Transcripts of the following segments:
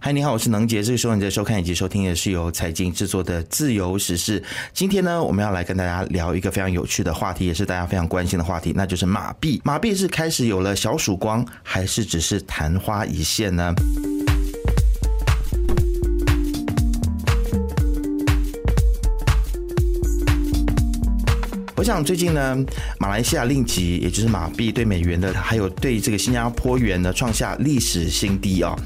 嗨，你好，我是能杰。这个时候你在收看以及收听的是由财经制作的《自由时事》。今天呢，我们要来跟大家聊一个非常有趣的话题，也是大家非常关心的话题，那就是马币。马币是开始有了小曙光，还是只是昙花一现呢？我想最近呢，马来西亚令吉，也就是马币对美元的，还有对这个新加坡元呢，创下历史新低啊，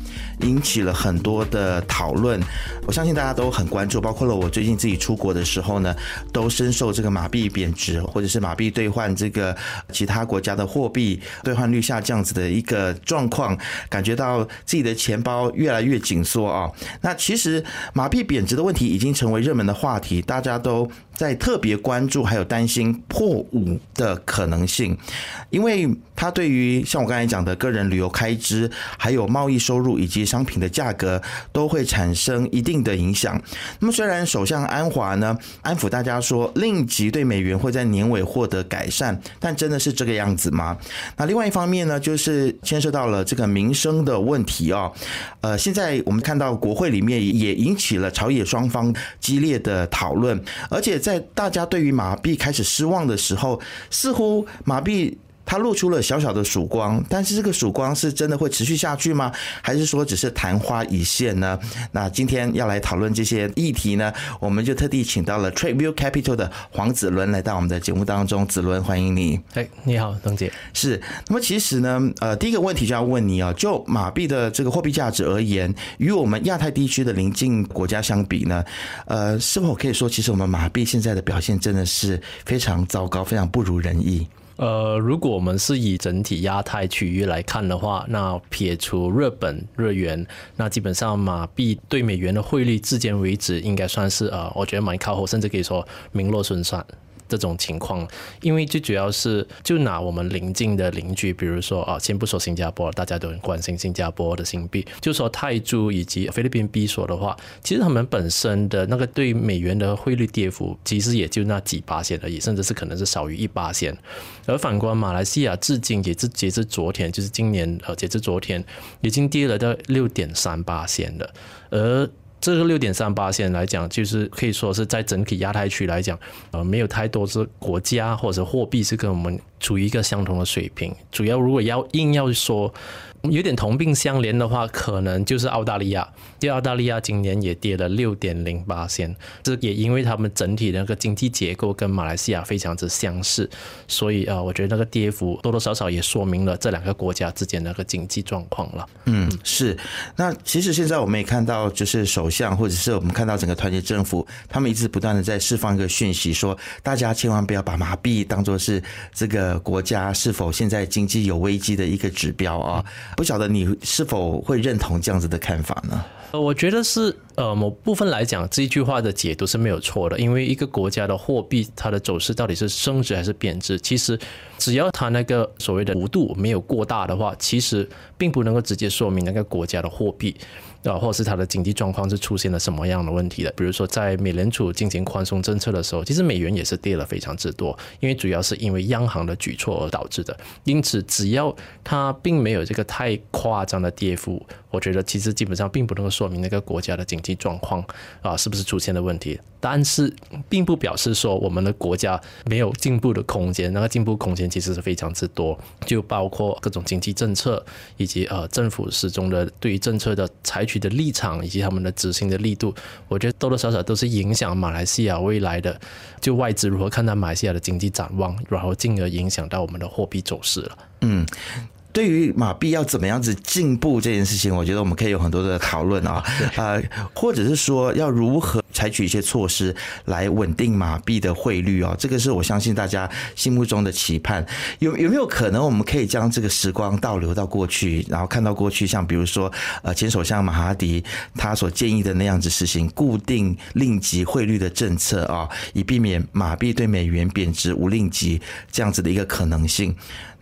引起了很多的讨论。我相信大家都很关注，包括了我最近自己出国的时候呢，都深受这个马币贬值，或者是马币兑换这个其他国家的货币兑换率下降子的一个状况，感觉到自己的钱包越来越紧缩啊。那其实马币贬值的问题已经成为热门的话题，大家都在特别关注，还有担心。破五的可能性，因为它对于像我刚才讲的个人旅游开支，还有贸易收入以及商品的价格，都会产生一定的影响。那么，虽然首相安华呢安抚大家说，令吉对美元会在年尾获得改善，但真的是这个样子吗？那另外一方面呢，就是牵涉到了这个民生的问题哦。呃，现在我们看到国会里面也引起了朝野双方激烈的讨论，而且在大家对于马币开始。失望的时候，似乎马币。它露出了小小的曙光，但是这个曙光是真的会持续下去吗？还是说只是昙花一现呢？那今天要来讨论这些议题呢，我们就特地请到了 Trade View Capital 的黄子伦来到我们的节目当中。子伦，欢迎你。哎，你好，董姐。是。那么其实呢，呃，第一个问题就要问你啊，就马币的这个货币价值而言，与我们亚太地区的邻近国家相比呢，呃，是否可以说，其实我们马币现在的表现真的是非常糟糕，非常不如人意？呃，如果我们是以整体亚太区域来看的话，那撇除日本日元，那基本上马币对美元的汇率至今为止，应该算是呃，我觉得蛮靠后，甚至可以说名落孙山。这种情况，因为最主要是就拿我们邻近的邻居，比如说啊，先不说新加坡，大家都很关心新加坡的新币，就说泰铢以及菲律宾币说的话，其实他们本身的那个对美元的汇率跌幅，其实也就那几八线而已，甚至是可能是少于一八线。而反观马来西亚，至今也是截至昨天，就是今年呃截至昨天，已经跌了到六点三八线了，而。这个六点三八线来讲，就是可以说是在整体亚太区来讲，呃，没有太多是国家或者货币是跟我们处于一个相同的水平。主要如果要硬要说。有点同病相怜的话，可能就是澳大利亚。第澳大利亚今年也跌了六点零八线，这也因为他们整体的那个经济结构跟马来西亚非常之相似，所以啊，我觉得那个跌幅多多少少也说明了这两个国家之间那个经济状况了。嗯，是。那其实现在我们也看到，就是首相或者是我们看到整个团结政府，他们一直不断的在释放一个讯息，说大家千万不要把麻痹当做是这个国家是否现在经济有危机的一个指标啊。不晓得你是否会认同这样子的看法呢？呃，我觉得是呃某部分来讲，这一句话的解读是没有错的。因为一个国家的货币它的走势到底是升值还是贬值，其实只要它那个所谓的幅度没有过大的话，其实并不能够直接说明那个国家的货币。啊，或者是它的经济状况是出现了什么样的问题的？比如说，在美联储进行宽松政策的时候，其实美元也是跌了非常之多，因为主要是因为央行的举措而导致的。因此，只要它并没有这个太夸张的跌幅，我觉得其实基本上并不能够说明那个国家的经经济状况啊是不是出现了问题。但是，并不表示说我们的国家没有进步的空间。那个进步空间其实是非常之多，就包括各种经济政策以及呃政府始终的对于政策的采取。的立场以及他们的执行的力度，我觉得多多少少都是影响马来西亚未来的就外资如何看待马来西亚的经济展望，然后进而影响到我们的货币走势了。嗯。对于马币要怎么样子进步这件事情，我觉得我们可以有很多的讨论啊，呃，或者是说要如何采取一些措施来稳定马币的汇率啊，这个是我相信大家心目中的期盼。有有没有可能我们可以将这个时光倒流到过去，然后看到过去，像比如说呃前首相马哈迪他所建议的那样子实行固定令吉汇率的政策啊，以避免马币对美元贬值无令吉这样子的一个可能性。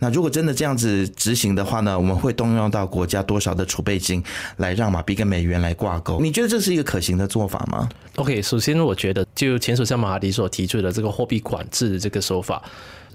那如果真的这样子执行行的话呢，我们会动用到国家多少的储备金来让马币跟美元来挂钩？你觉得这是一个可行的做法吗？OK，首先我觉得就前首相马哈迪所提出的这个货币管制这个手法。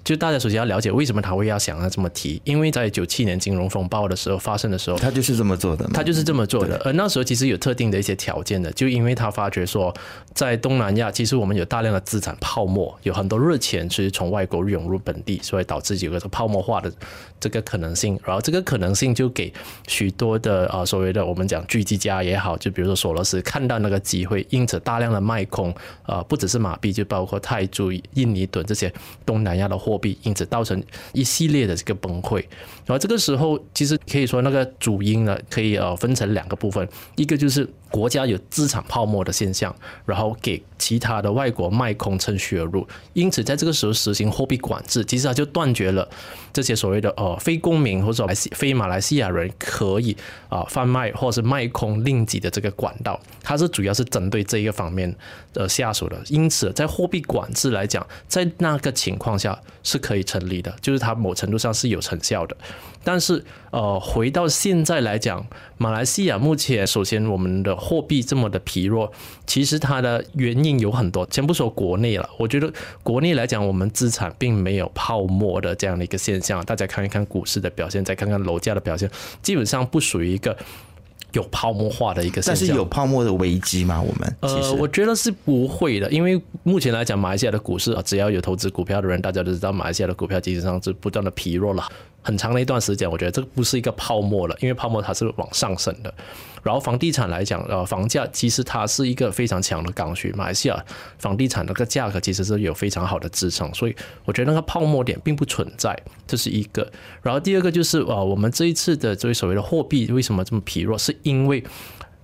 就大家首先要了解为什么他会要想要这么提，因为在九七年金融风暴的时候发生的时候，他就是这么做的，他就是这么做的。而那时候其实有特定的一些条件的，就因为他发觉说，在东南亚其实我们有大量的资产泡沫，有很多热钱其实从外国涌入本地，所以导致有个泡沫化的这个可能性。然后这个可能性就给许多的啊所谓的我们讲狙击家也好，就比如说索罗斯看到那个机会，因此大量的卖空啊，不只是马币，就包括泰铢、印尼盾这些东南亚的货币，因此造成一系列的这个崩溃。然后这个时候其实可以说那个主因呢，可以呃分成两个部分，一个就是国家有资产泡沫的现象，然后给其他的外国卖空趁虚而入，因此在这个时候实行货币管制，其实它就断绝了这些所谓的呃非公民或者非马来西亚人可以啊贩卖或者是卖空令吉的这个管道，它是主要是针对这一个方面呃下手的，因此在货币管制来讲，在那个情况下是可以成立的，就是它某程度上是有成效的。但是，呃，回到现在来讲，马来西亚目前首先我们的货币这么的疲弱，其实它的原因有很多。先不说国内了，我觉得国内来讲，我们资产并没有泡沫的这样的一个现象。大家看一看股市的表现，再看看楼价的表现，基本上不属于一个。有泡沫化的一个，但是有泡沫的危机吗？我们呃，我觉得是不会的，因为目前来讲，马来西亚的股市啊，只要有投资股票的人，大家都知道，马来西亚的股票基本上是不断的疲弱了。很长的一段时间，我觉得这个不是一个泡沫了，因为泡沫它是往上升的。然后房地产来讲，呃，房价其实它是一个非常强的刚需，马来西亚房地产那个价格其实是有非常好的支撑，所以我觉得那个泡沫点并不存在，这是一个。然后第二个就是呃，我们这一次的这位所谓的货币为什么这么疲弱，是因为。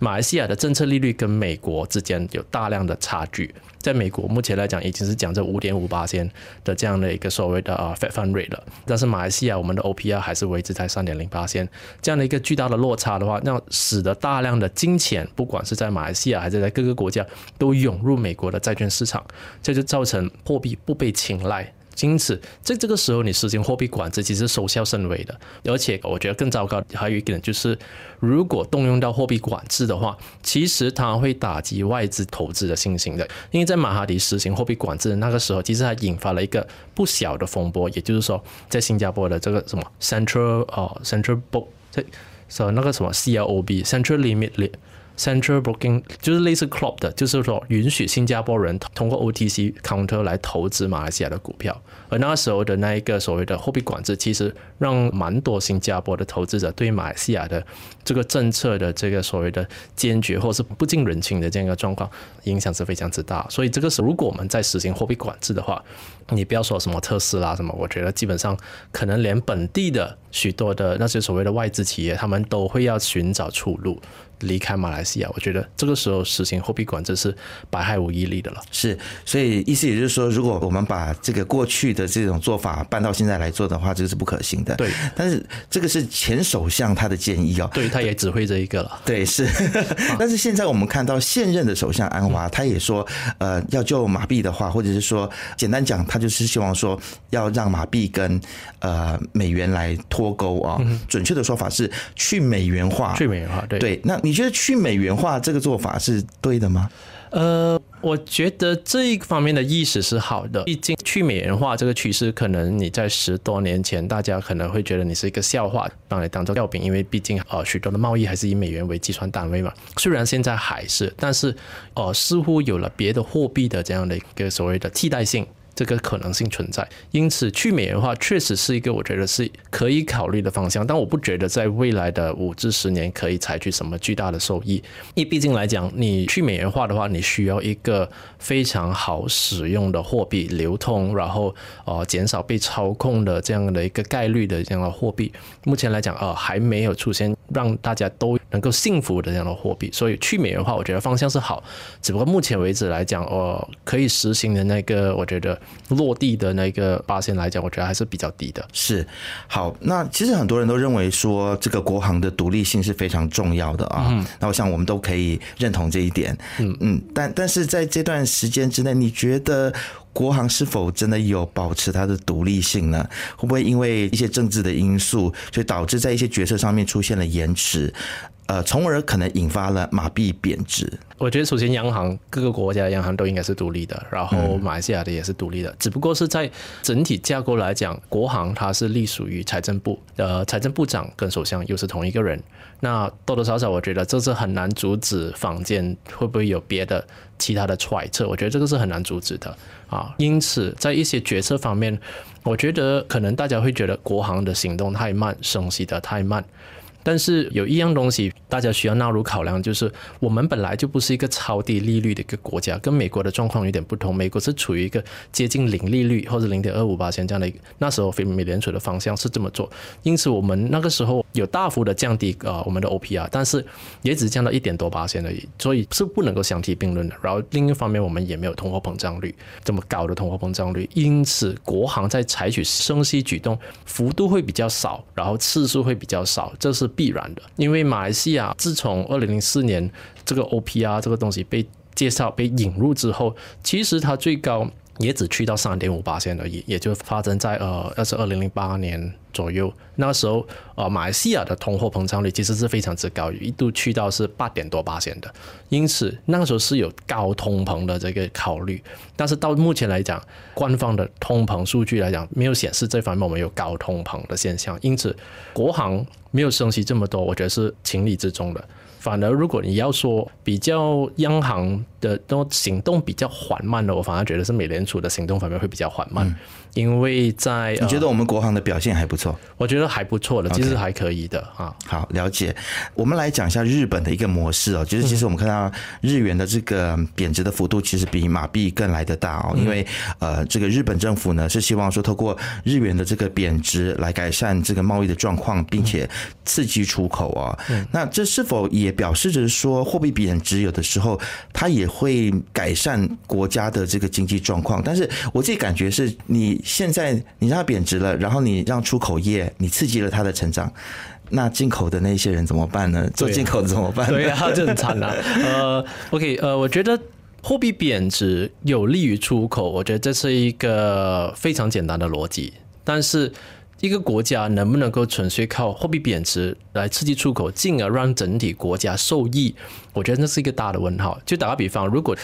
马来西亚的政策利率跟美国之间有大量的差距，在美国目前来讲已经是讲这五点五八千的这样的一个所谓的啊 Fed Fund Rate 了，但是马来西亚我们的 OPR 还是维持在三点零八千，这样的一个巨大的落差的话，那使得大量的金钱不管是在马来西亚还是在各个国家都涌入美国的债券市场，这就造成货币不被青睐。因此，在这个时候，你实行货币管制其实收效甚微的。而且，我觉得更糟糕还有一点就是，如果动用到货币管制的话，其实它会打击外资投资的信心的。因为在马哈迪实行货币管制的那个时候，其实它引发了一个不小的风波。也就是说，在新加坡的这个什么 Central 哦 Central Book 这说那个什么 CLOB Central Limit Central Booking 就是类似 Club 的，就是说允许新加坡人通过 OTC counter 来投资马来西亚的股票。而那时候的那一个所谓的货币管制，其实让蛮多新加坡的投资者对马来西亚的这个政策的这个所谓的坚决或是不近人情的这样一个状况，影响是非常之大。所以这个时候，如果我们在实行货币管制的话，你不要说什么特斯拉什么，我觉得基本上可能连本地的许多的那些所谓的外资企业，他们都会要寻找出路。离开马来西亚，我觉得这个时候实行货币管制是百害无一利的了。是，所以意思也就是说，如果我们把这个过去的这种做法搬到现在来做的话，这个是不可行的。对，但是这个是前首相他的建议哦。对，他也指挥这一个了。对，是。但是现在我们看到现任的首相安华，他也说，呃，要救马币的话，或者是说，简单讲，他就是希望说要让马币跟呃美元来脱钩啊。准确的说法是去美元化。去美元化，对。对，那你。你觉得去美元化这个做法是对的吗？呃，我觉得这一方面的意识是好的。毕竟去美元化这个趋势，可能你在十多年前，大家可能会觉得你是一个笑话，把你当做笑柄，因为毕竟呃许多的贸易还是以美元为计算单位嘛。虽然现在还是，但是呃似乎有了别的货币的这样的一个所谓的替代性。这个可能性存在，因此去美元化确实是一个我觉得是可以考虑的方向，但我不觉得在未来的五至十年可以采取什么巨大的收益。因为毕竟来讲，你去美元化的话，你需要一个非常好使用的货币流通，然后呃减少被操控的这样的一个概率的这样的货币。目前来讲，呃还没有出现让大家都能够幸福的这样的货币，所以去美元化我觉得方向是好，只不过目前为止来讲，呃可以实行的那个我觉得。落地的那个八线来讲，我觉得还是比较低的。是，好，那其实很多人都认为说，这个国行的独立性是非常重要的啊。嗯。那我想我们都可以认同这一点。嗯嗯。但但是在这段时间之内，你觉得国航是否真的有保持它的独立性呢？会不会因为一些政治的因素，所以导致在一些决策上面出现了延迟？呃，从而可能引发了马币贬值。我觉得首先央行各个国家的央行都应该是独立的，然后马来西亚的也是独立的，只不过是在整体架构来讲，国行它是隶属于财政部，呃，财政部长跟首相又是同一个人。那多多少少，我觉得这是很难阻止坊间会不会有别的其他的揣测。我觉得这个是很难阻止的啊。因此，在一些决策方面，我觉得可能大家会觉得国行的行动太慢，升息的太慢。但是有一样东西大家需要纳入考量，就是我们本来就不是一个超低利率的一个国家，跟美国的状况有点不同。美国是处于一个接近零利率或者零点二五八千这样的，那时候非美联储的方向是这么做，因此我们那个时候有大幅的降低呃我们的 OPR，但是也只降到一点多八千而已，所以是不能够相提并论的。然后另一方面，我们也没有通货膨胀率这么高的通货膨胀率，因此国行在采取升息举动幅度会比较少，然后次数会比较少，这是。必然的，因为马来西亚自从二零零四年这个 OPR 这个东西被介绍、被引入之后，其实它最高也只去到三点五八线而已，也就发生在呃，那是二零零八年左右。那时候呃，马来西亚的通货膨胀率其实是非常之高，一度去到是八点多八线的，因此那个时候是有高通膨的这个考虑。但是到目前来讲，官方的通膨数据来讲，没有显示这方面我们有高通膨的现象，因此国行。没有升息这么多，我觉得是情理之中的。反而，如果你要说比较央行的都行动比较缓慢的，我反而觉得是美联储的行动方面会比较缓慢。因为在你觉得我们国行的表现还不错，我觉得还不错的，其实还可以的啊。好，了解。我们来讲一下日本的一个模式哦，就是其实我们看到日元的这个贬值的幅度其实比马币更来得大哦，因为呃，这个日本政府呢是希望说透过日元的这个贬值来改善这个贸易的状况，并且刺激出口啊。那这是否也表示着说货币贬值有的时候它也会改善国家的这个经济状况？但是我自己感觉是你。现在你让它贬值了，然后你让出口业，你刺激了它的成长，那进口的那些人怎么办呢？做进口的怎么办？对 啊，就很惨了。呃，OK，呃，我觉得货币贬值有利于出口，我觉得这是一个非常简单的逻辑。但是一个国家能不能够纯粹靠货币贬值来刺激出口，进而让整体国家受益，我觉得那是一个大的问号。就打个比方，如果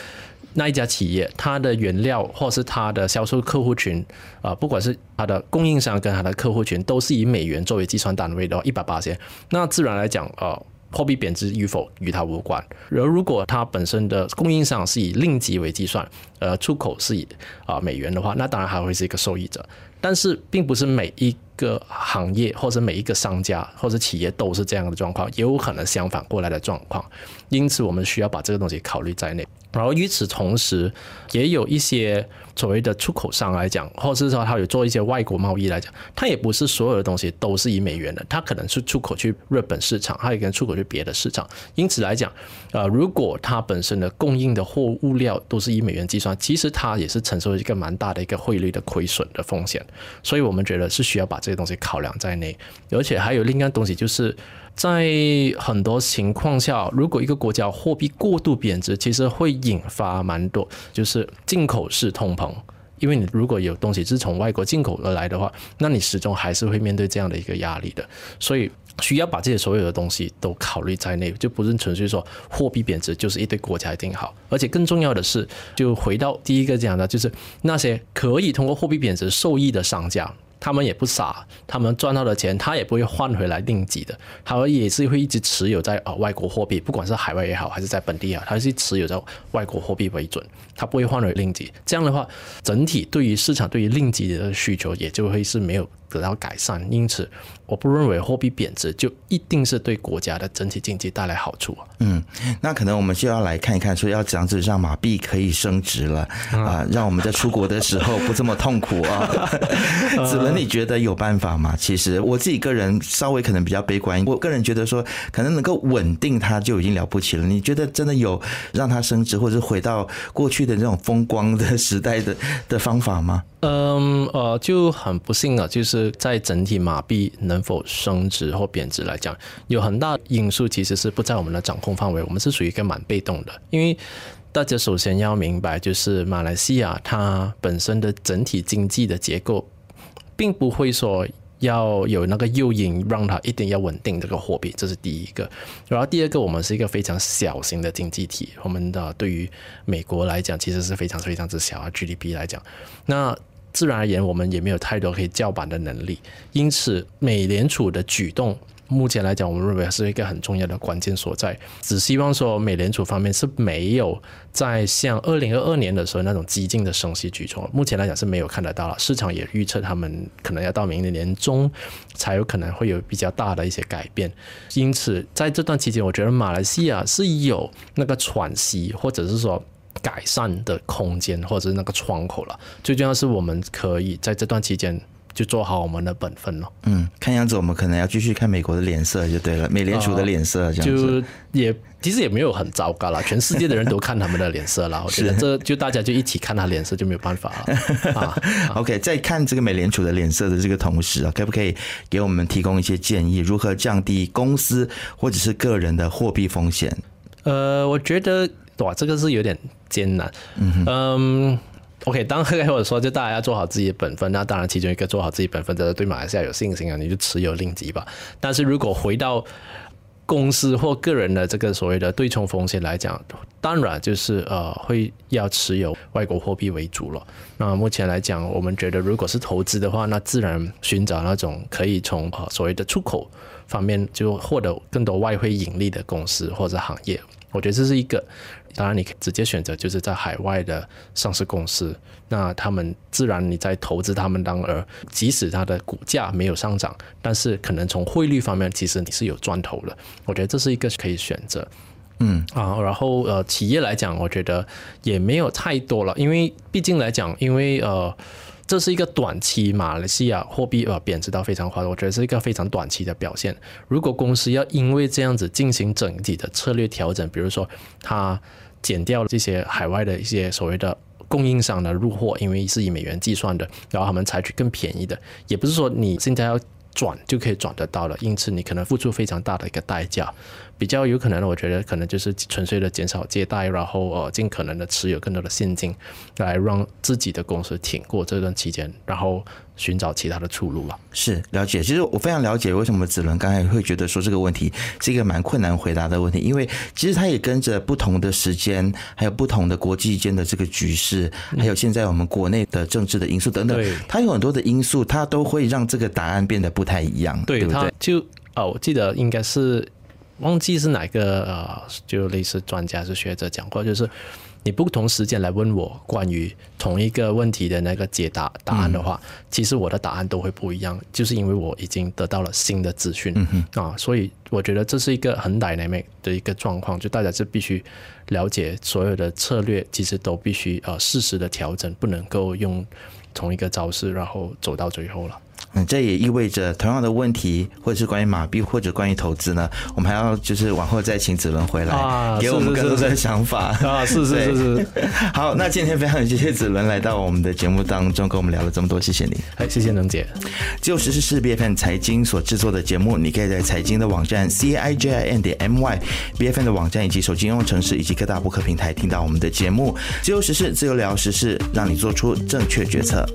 那一家企业，它的原料或是它的销售客户群，啊，不管是它的供应商跟它的客户群，都是以美元作为计算单位的话，一百八千，那自然来讲，呃，货币贬值与否与它无关。而如果它本身的供应商是以令吉为计算，呃，出口是以啊美元的话，那当然还会是一个受益者。但是，并不是每一个行业或者每一个商家或者企业都是这样的状况，也有可能相反过来的状况。因此，我们需要把这个东西考虑在内。然后与此同时，也有一些所谓的出口商来讲，或者是说他有做一些外国贸易来讲，他也不是所有的东西都是以美元的，他可能是出口去日本市场，他也可能出口去别的市场。因此来讲，呃，如果它本身的供应的货物料都是以美元计算，其实它也是承受一个蛮大的一个汇率的亏损的风险。所以我们觉得是需要把这些东西考量在内，而且还有另一样东西就是。在很多情况下，如果一个国家货币过度贬值，其实会引发蛮多，就是进口式通膨。因为你如果有东西是从外国进口而来的话，那你始终还是会面对这样的一个压力的。所以需要把这些所有的东西都考虑在内，就不是纯粹说货币贬值就是一对国家一定好。而且更重要的是，就回到第一个讲的，就是那些可以通过货币贬值受益的商家。他们也不傻，他们赚到的钱，他也不会换回来定级的，他也是会一直持有在呃外国货币，不管是海外也好，还是在本地啊，他是持有在外国货币为准，他不会换回令级。这样的话，整体对于市场对于令级的需求也就会是没有。得到改善，因此我不认为货币贬值就一定是对国家的整体经济带来好处啊。嗯，那可能我们就要来看一看，说要怎样子让马币可以升值了啊，让我们在出国的时候不这么痛苦啊。子文，你觉得有办法吗？其实我自己个人稍微可能比较悲观，我个人觉得说可能能够稳定它就已经了不起了。你觉得真的有让它升值，或者是回到过去的那种风光的时代的 的方法吗？嗯呃，就很不幸啊，就是在整体马币能否升值或贬值来讲，有很大因素其实是不在我们的掌控范围，我们是属于一个蛮被动的。因为大家首先要明白，就是马来西亚它本身的整体经济的结构，并不会说要有那个诱因让它一定要稳定这个货币，这是第一个。然后第二个，我们是一个非常小型的经济体，我们的对于美国来讲，其实是非常非常之小啊，GDP 来讲，那。自然而言，我们也没有太多可以叫板的能力，因此美联储的举动，目前来讲，我们认为是一个很重要的关键所在。只希望说，美联储方面是没有在像二零二二年的时候那种激进的升息举措，目前来讲是没有看得到了。市场也预测他们可能要到明年年中才有可能会有比较大的一些改变。因此，在这段期间，我觉得马来西亚是有那个喘息，或者是说。改善的空间或者是那个窗口了，最重要是我们可以在这段期间就做好我们的本分了。嗯，看样子我们可能要继续看美国的脸色就对了，美联储的脸色这样子。就也其实也没有很糟糕了，全世界的人都看他们的脸色了。我觉得 这就大家就一起看他脸色就没有办法了。啊，OK，在看这个美联储的脸色的这个同时啊，可不可以给我们提供一些建议，如何降低公司或者是个人的货币风险？呃，我觉得。哇，这个是有点艰难。嗯，OK，当然或者说，就大家要做好自己的本分。那当然，其中一个做好自己本分，就是对马来西亚有信心啊，你就持有令吉吧。但是如果回到公司或个人的这个所谓的对冲风险来讲，当然就是呃会要持有外国货币为主了。那目前来讲，我们觉得如果是投资的话，那自然寻找那种可以从呃所谓的出口方面就获得更多外汇盈利的公司或者行业。我觉得这是一个。当然，你可以直接选择就是在海外的上市公司，那他们自然你在投资他们当儿，即使它的股价没有上涨，但是可能从汇率方面，其实你是有赚头的。我觉得这是一个可以选择，嗯啊，然后呃，企业来讲，我觉得也没有太多了，因为毕竟来讲，因为呃。这是一个短期马来西亚货币呃贬值到非常快，我觉得是一个非常短期的表现。如果公司要因为这样子进行整体的策略调整，比如说它减掉了这些海外的一些所谓的供应商的入货，因为是以美元计算的，然后他们采取更便宜的，也不是说你现在要转就可以转得到了，因此你可能付出非常大的一个代价。比较有可能的，我觉得可能就是纯粹的减少借贷，然后呃尽可能的持有更多的现金，来让自己的公司挺过这段期间，然后寻找其他的出路吧。是了解，其实我非常了解为什么子伦刚才会觉得说这个问题是一个蛮困难回答的问题，因为其实他也跟着不同的时间，还有不同的国际间的这个局势，还有现在我们国内的政治的因素等等，它有很多的因素，它都会让这个答案变得不太一样，对不对？就哦，我记得应该是。忘记是哪个呃，就类似专家是学者讲过，就是你不同时间来问我关于同一个问题的那个解答答案的话，其实我的答案都会不一样，就是因为我已经得到了新的资讯。啊，所以我觉得这是一个很 dynamic 的一个状况，就大家是必须了解所有的策略，其实都必须呃适时的调整，不能够用同一个招式然后走到最后了。嗯，这也意味着同样的问题，或者是关于马币，或者关于投资呢，我们还要就是往后再请子伦回来，给我们更多的想法啊！是是是是。好，那今天非常谢谢子伦来到我们的节目当中，跟我们聊了这么多，谢谢你。哎，谢谢能姐。就实事是 B F N 财经所制作的节目，你可以在财经的网站 C I J I N 点 M Y，B F N 的网站以及手机应用程式以及各大播客平台听到我们的节目。自由时事，自由聊时事，让你做出正确决策。